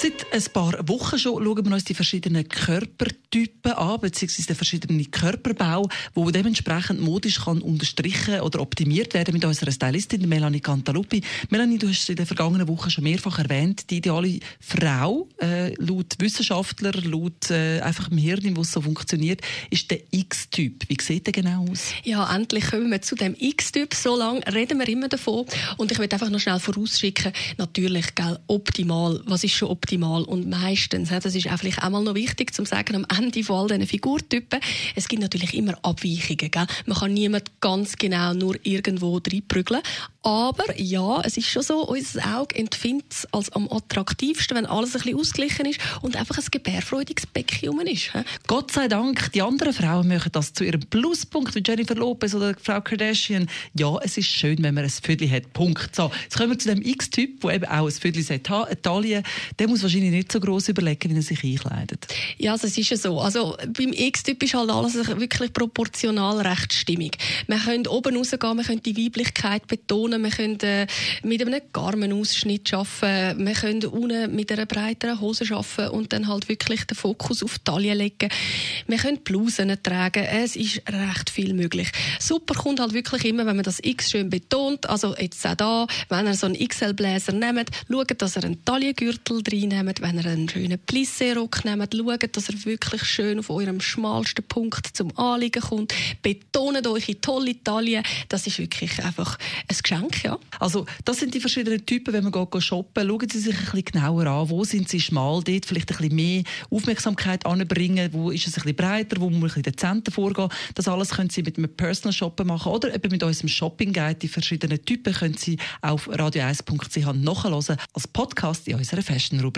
Seit ein paar Wochen schon schauen wir uns die verschiedenen Körpertypen an, beziehungsweise den verschiedenen Körperbau, wo dementsprechend modisch kann unterstrichen oder optimiert werden mit unserer Stylistin Melanie Cantaluppi. Melanie, du hast in den vergangenen Wochen schon mehrfach erwähnt, die ideale Frau, äh, laut Wissenschaftler, laut äh, einfach im Hirn, wo es so funktioniert, ist der X-Typ. Wie sieht der genau aus? Ja, endlich kommen wir zu dem X-Typ. So lange reden wir immer davon. Und ich will einfach noch schnell vorausschicken, natürlich, gell, optimal. Was ist schon optimal? Optimal. Und meistens, das ist auch vielleicht auch noch wichtig zu sagen, am Ende von all diesen Figurtypen, es gibt natürlich immer Abweichungen. Gell? Man kann niemand ganz genau nur irgendwo reinprügeln. Aber ja, es ist schon so, unser Auge empfindet es als am attraktivsten, wenn alles ein bisschen ausgeglichen ist und einfach ein gebärfreudiges Becken ist. He? Gott sei Dank, die anderen Frauen machen das zu ihrem Pluspunkt, wie Jennifer Lopez oder Frau Kardashian. Ja, es ist schön, wenn man ein Viertel hat. Punkt. So, jetzt kommen wir zu dem X-Typ, der eben auch ein Viertel hat, Taille. Der muss wahrscheinlich nicht so groß überlegen, wie er sich einkleidet. Ja, das ist ja so. Also beim X-Typ ist halt alles wirklich proportional recht stimmig. Wir können oben rausgehen, wir können die Weiblichkeit betonen, wir können äh, mit einem Garmenausschnitt arbeiten, wir können unten mit einer breiteren Hose arbeiten und dann halt wirklich den Fokus auf die Taille legen. Wir können Blusen tragen, es ist recht viel möglich. Super kommt halt wirklich immer, wenn man das X schön betont, also jetzt auch da, wenn ihr so einen XL-Bläser nehmt, schaut, dass ihr einen Taillengürtel drin nehmt, wenn ihr einen schönen Plissé-Rock nehmt, schaut, dass er wirklich schön auf eurem schmalsten Punkt zum Anliegen kommt. Betont eure tolle Taille. Das ist wirklich einfach ein Geschenk, ja. Also, das sind die verschiedenen Typen, wenn man geht shoppen. Schauen Sie sich ein bisschen genauer an. Wo sind sie schmal? Dort vielleicht ein bisschen mehr Aufmerksamkeit anbringen. Wo ist es ein bisschen breiter? Wo muss man ein bisschen dezenter vorgehen? Das alles können Sie mit einem Personal Shoppen machen oder eben mit unserem Shopping Guide. Die verschiedenen Typen können Sie auf radio1.ch nachhören als Podcast in unserer Fashion-Rubrik.